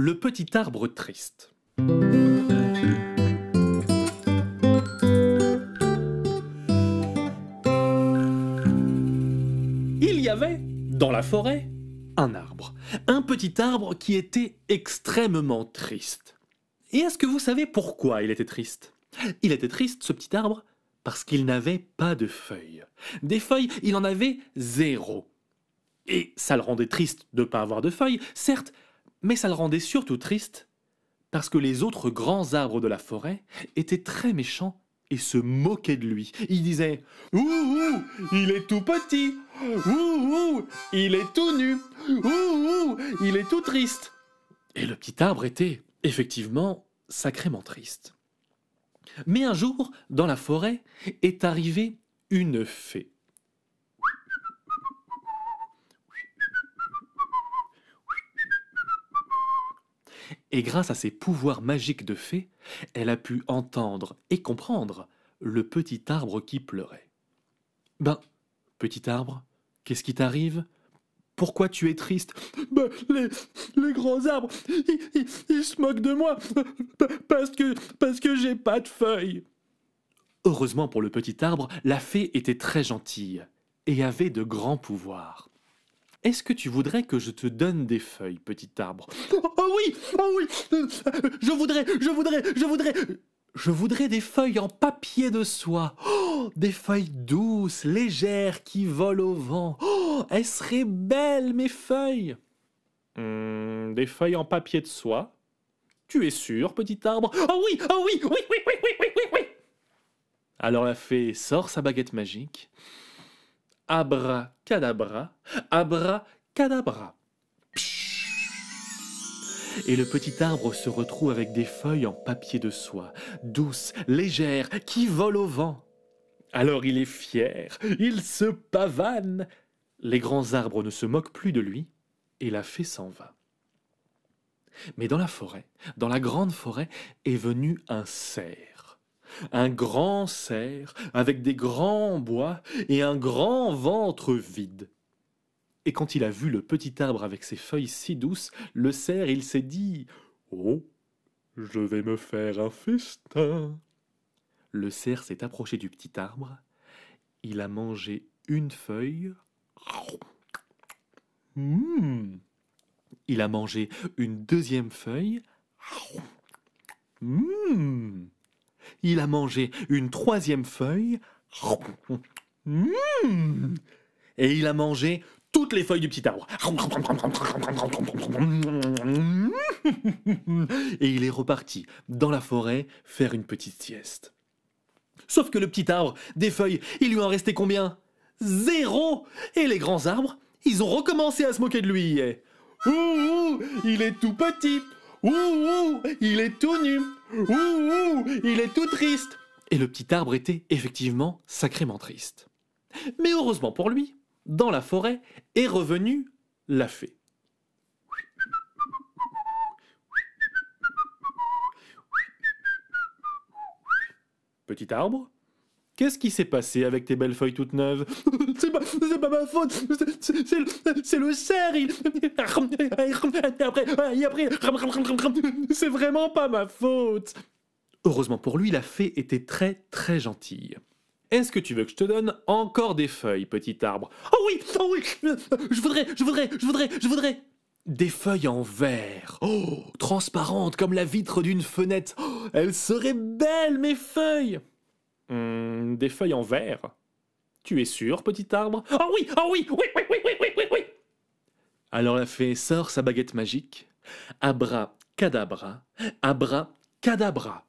Le petit arbre triste. Il y avait, dans la forêt, un arbre. Un petit arbre qui était extrêmement triste. Et est-ce que vous savez pourquoi il était triste? Il était triste, ce petit arbre, parce qu'il n'avait pas de feuilles. Des feuilles, il en avait zéro. Et ça le rendait triste de ne pas avoir de feuilles, certes, mais ça le rendait surtout triste parce que les autres grands arbres de la forêt étaient très méchants et se moquaient de lui. Ils disaient Ouh, ouh, il est tout petit Ouh, ouh, il est tout nu Ouh, ouh, il est tout triste Et le petit arbre était, effectivement, sacrément triste. Mais un jour, dans la forêt, est arrivée une fée. Et grâce à ses pouvoirs magiques de fée, elle a pu entendre et comprendre le petit arbre qui pleurait. Ben, petit arbre, qu'est-ce qui t'arrive? Pourquoi tu es triste? Ben, les, grands arbres, ils, ils- ils se moquent de moi parce que, parce que j'ai pas de feuilles. Heureusement pour le petit arbre, la fée était très gentille et avait de grands pouvoirs. Est-ce que tu voudrais que je te donne des feuilles, petit arbre? Oh oui, oh oui, euh, je voudrais, je voudrais, je voudrais. Je voudrais des feuilles en papier de soie. Oh, des feuilles douces, légères, qui volent au vent. Oh, elles seraient belles, mes feuilles. Hmm, des feuilles en papier de soie? Tu es sûr, petit arbre? Oh oui, oh oui, oui, oui, oui, oui, oui, oui. Alors la fée sort sa baguette magique. Abracadabra, abracadabra. Et le petit arbre se retrouve avec des feuilles en papier de soie, douces, légères, qui volent au vent. Alors il est fier, il se pavane. Les grands arbres ne se moquent plus de lui, et la fée s'en va. Mais dans la forêt, dans la grande forêt, est venu un cerf. Un grand cerf avec des grands bois et un grand ventre vide. Et quand il a vu le petit arbre avec ses feuilles si douces, le cerf, il s'est dit Oh, je vais me faire un festin. Le cerf s'est approché du petit arbre. Il a mangé une feuille. Mmh. Il a mangé une deuxième feuille. Mmh. Il a mangé une troisième feuille. Mmh. Et il a mangé toutes les feuilles du petit arbre. Et il est reparti dans la forêt faire une petite sieste. Sauf que le petit arbre, des feuilles, il lui en restait combien? Zéro Et les grands arbres, ils ont recommencé à se moquer de lui. Ouh, il est tout petit. Ouh, ouh, il est tout nu. Ouh, ouh, il est tout triste. Et le petit arbre était effectivement sacrément triste. Mais heureusement pour lui, dans la forêt est revenue la fée. Petit arbre, qu'est-ce qui s'est passé avec tes belles feuilles toutes neuves C'est pas, c'est pas ma faute. C'est- le, cerf. Il... Après, après, c'est vraiment pas ma faute. Heureusement pour lui, la fée était très très gentille. Est-ce que tu veux que je te donne encore des feuilles, petit arbre? Oh oui, oh oui. Je voudrais, je voudrais, je voudrais, je voudrais. Des feuilles en verre, oh, transparentes comme la vitre d'une fenêtre. Oh, elles seraient belles, mes feuilles Hmm, Des feuilles en verre Tu es sûr, petit arbre? Oh oui, oh oui, oui, oui, oui, oui, oui, oui, oui. Alors la fée sort sa baguette magique. Abra cadabra, abra cadabra.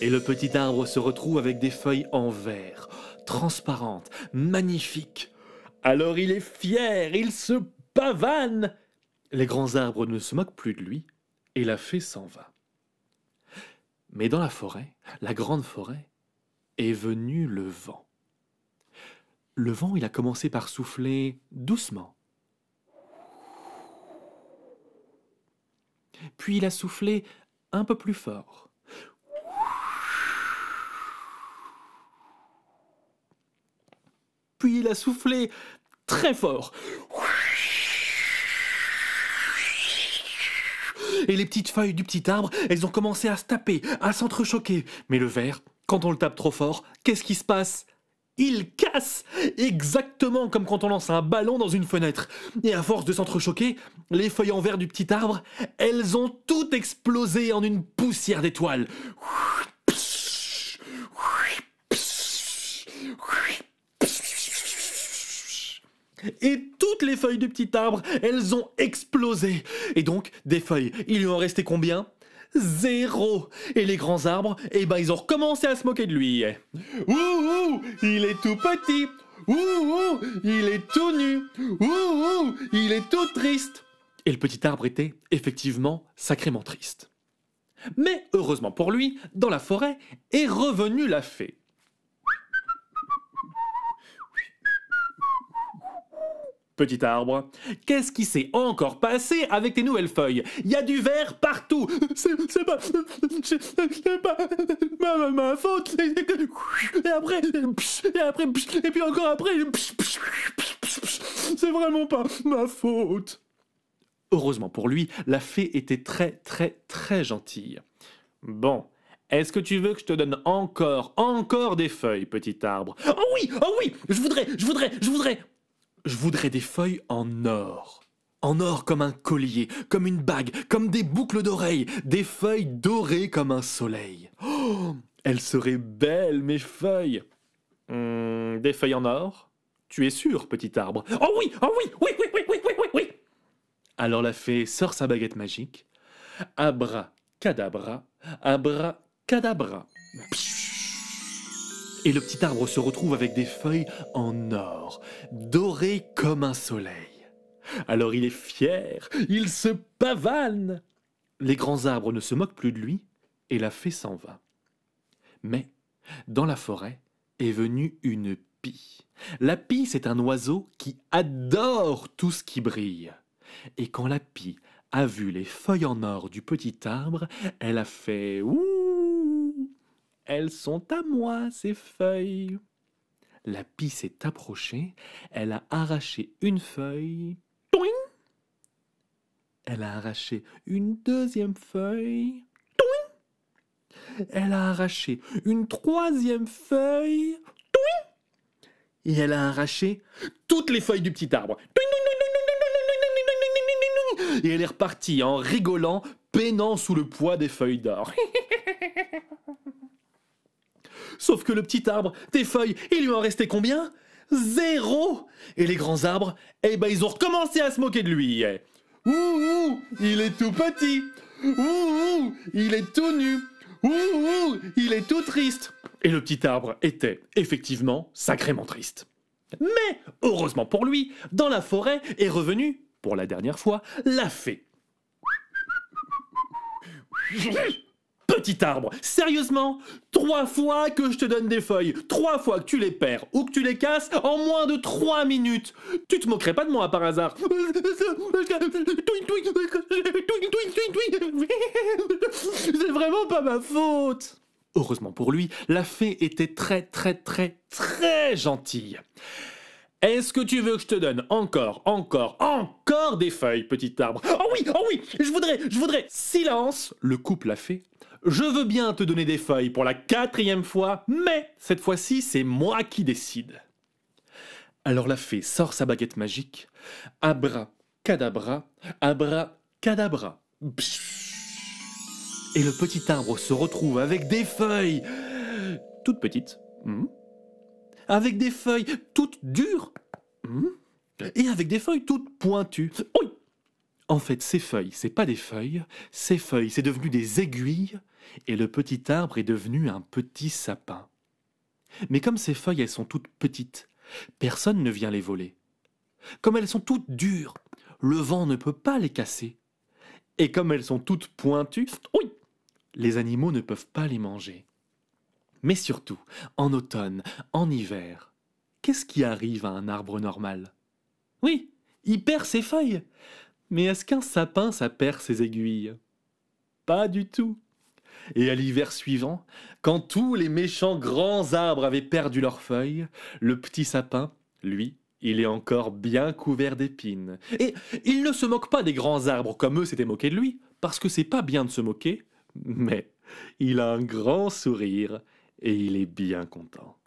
Et le petit arbre se retrouve avec des feuilles en verre, transparentes, magnifiques. Alors il est fier, il se pavane. Les grands arbres ne se moquent plus de lui, et la fée s'en va. Mais dans la forêt, la grande forêt, est venu le vent. Le vent, il a commencé par souffler doucement. Puis il a soufflé un peu plus fort. Puis il a soufflé très fort. Et les petites feuilles du petit arbre, elles ont commencé à se taper, à s'entrechoquer. Mais le verre, quand on le tape trop fort, qu'est-ce qui se passe? Il casse Exactement comme quand on lance un ballon dans une fenêtre. Et à force de s'entrechoquer, les feuilles en verre du petit arbre, elles ont toutes explosé en une poussière d'étoiles. Et toutes les feuilles du petit arbre, elles ont explosé. Et donc, des feuilles, il lui en restait combien? Zéro Et les grands arbres, eh ben ils ont recommencé à se moquer de lui. Ouh, il est tout petit Ouh, il est tout nu Ouh, il est tout triste Et le petit arbre était effectivement sacrément triste. Mais heureusement pour lui, dans la forêt est revenue la fée. Petit arbre, qu'est-ce qui s'est encore passé avec tes nouvelles feuilles? Il y a du vert partout. C'est pas... C'est pas... Ma, ma, faute. Et après... Et après... Et puis encore après... C'est vraiment pas ma faute. Heureusement pour lui, la fée était très très très gentille. Bon, est-ce que tu veux que je te donne encore, encore des feuilles, petit arbre? Oh oui, oh oui, je voudrais, je voudrais, je voudrais je voudrais des feuilles en or. En or comme un collier, comme une bague, comme des boucles d'oreilles, des feuilles dorées comme un soleil. Oh, elles seraient belles, mes feuilles. Hmm, des feuilles en or? Tu es sûr, petit arbre? Oh oui, oh oui, oui, oui, oui, oui, oui, oui, oui. Alors la fée sort sa baguette magique. Abra, cadabra, abra, cadabra. Et le petit arbre se retrouve avec des feuilles en or, dorées comme un soleil. Alors il est fier, il se pavane. Les grands arbres ne se moquent plus de lui, et la fée s'en va. Mais, dans la forêt, est venue une pie. La pie, c'est un oiseau qui adore tout ce qui brille. Et quand la pie a vu les feuilles en or du petit arbre, elle a fait Ouh elles sont à moi, ces feuilles. La pie s'est approchée, elle a arraché une feuille. Elle a arraché une deuxième feuille. Elle a arraché une troisième feuille. Et elle a arraché toutes les feuilles du petit arbre. Et elle est repartie en rigolant, peinant sous le poids des feuilles d'or. Sauf que le petit arbre, tes feuilles, il lui en restait combien? Zéro Et les grands arbres, eh ben ils ont recommencé à se moquer de lui. Ouh, ouh il est tout petit. Ouh, ouh, il est tout nu. Ouh, ouh, il est tout triste. Et le petit arbre était effectivement sacrément triste. Mais, heureusement pour lui, dans la forêt est revenue, pour la dernière fois, la fée petit arbre. Sérieusement Trois fois que je te donne des feuilles, trois fois que tu les perds ou que tu les casses en moins de trois minutes. Tu te moquerais pas de moi par hasard C'est vraiment pas ma faute. Heureusement pour lui, la fée était très très très très gentille. Est-ce que tu veux que je te donne encore, encore, encore des feuilles, petit arbre? Oh oui, oh oui, je voudrais, je voudrais. Silence Le couple la fée je veux bien te donner des feuilles pour la quatrième fois, mais cette fois-ci, c'est moi qui décide. Alors la fée sort sa baguette magique. Abra, cadabra, abra, cadabra. Et le petit arbre se retrouve avec des feuilles toutes petites. Hmm. Avec des feuilles toutes dures. Hmm. Et avec des feuilles toutes pointues. Oui, en fait, ces feuilles, c'est pas des feuilles, ces feuilles, c'est devenu des aiguilles, et le petit arbre est devenu un petit sapin. Mais comme ces feuilles, sont toutes petites, personne ne vient les voler. Comme elles sont toutes dures, le vent ne peut pas les casser. Et comme elles sont toutes pointues, oui, les animaux ne peuvent pas les manger. Mais surtout, en automne, en hiver, qu'est-ce qui arrive à un arbre normal? Oui, il perd ses feuilles. Mais est-ce qu'un sapin, ça perd ses aiguilles? Pas du tout. Et à l'hiver suivant, quand tous les méchants grands arbres avaient perdu leurs feuilles, le petit sapin, lui, il est encore bien couvert d'épines. Et il ne se moque pas des grands arbres comme eux s'étaient moqués de lui, parce que c'est pas bien de se moquer, mais il a un grand sourire et il est bien content.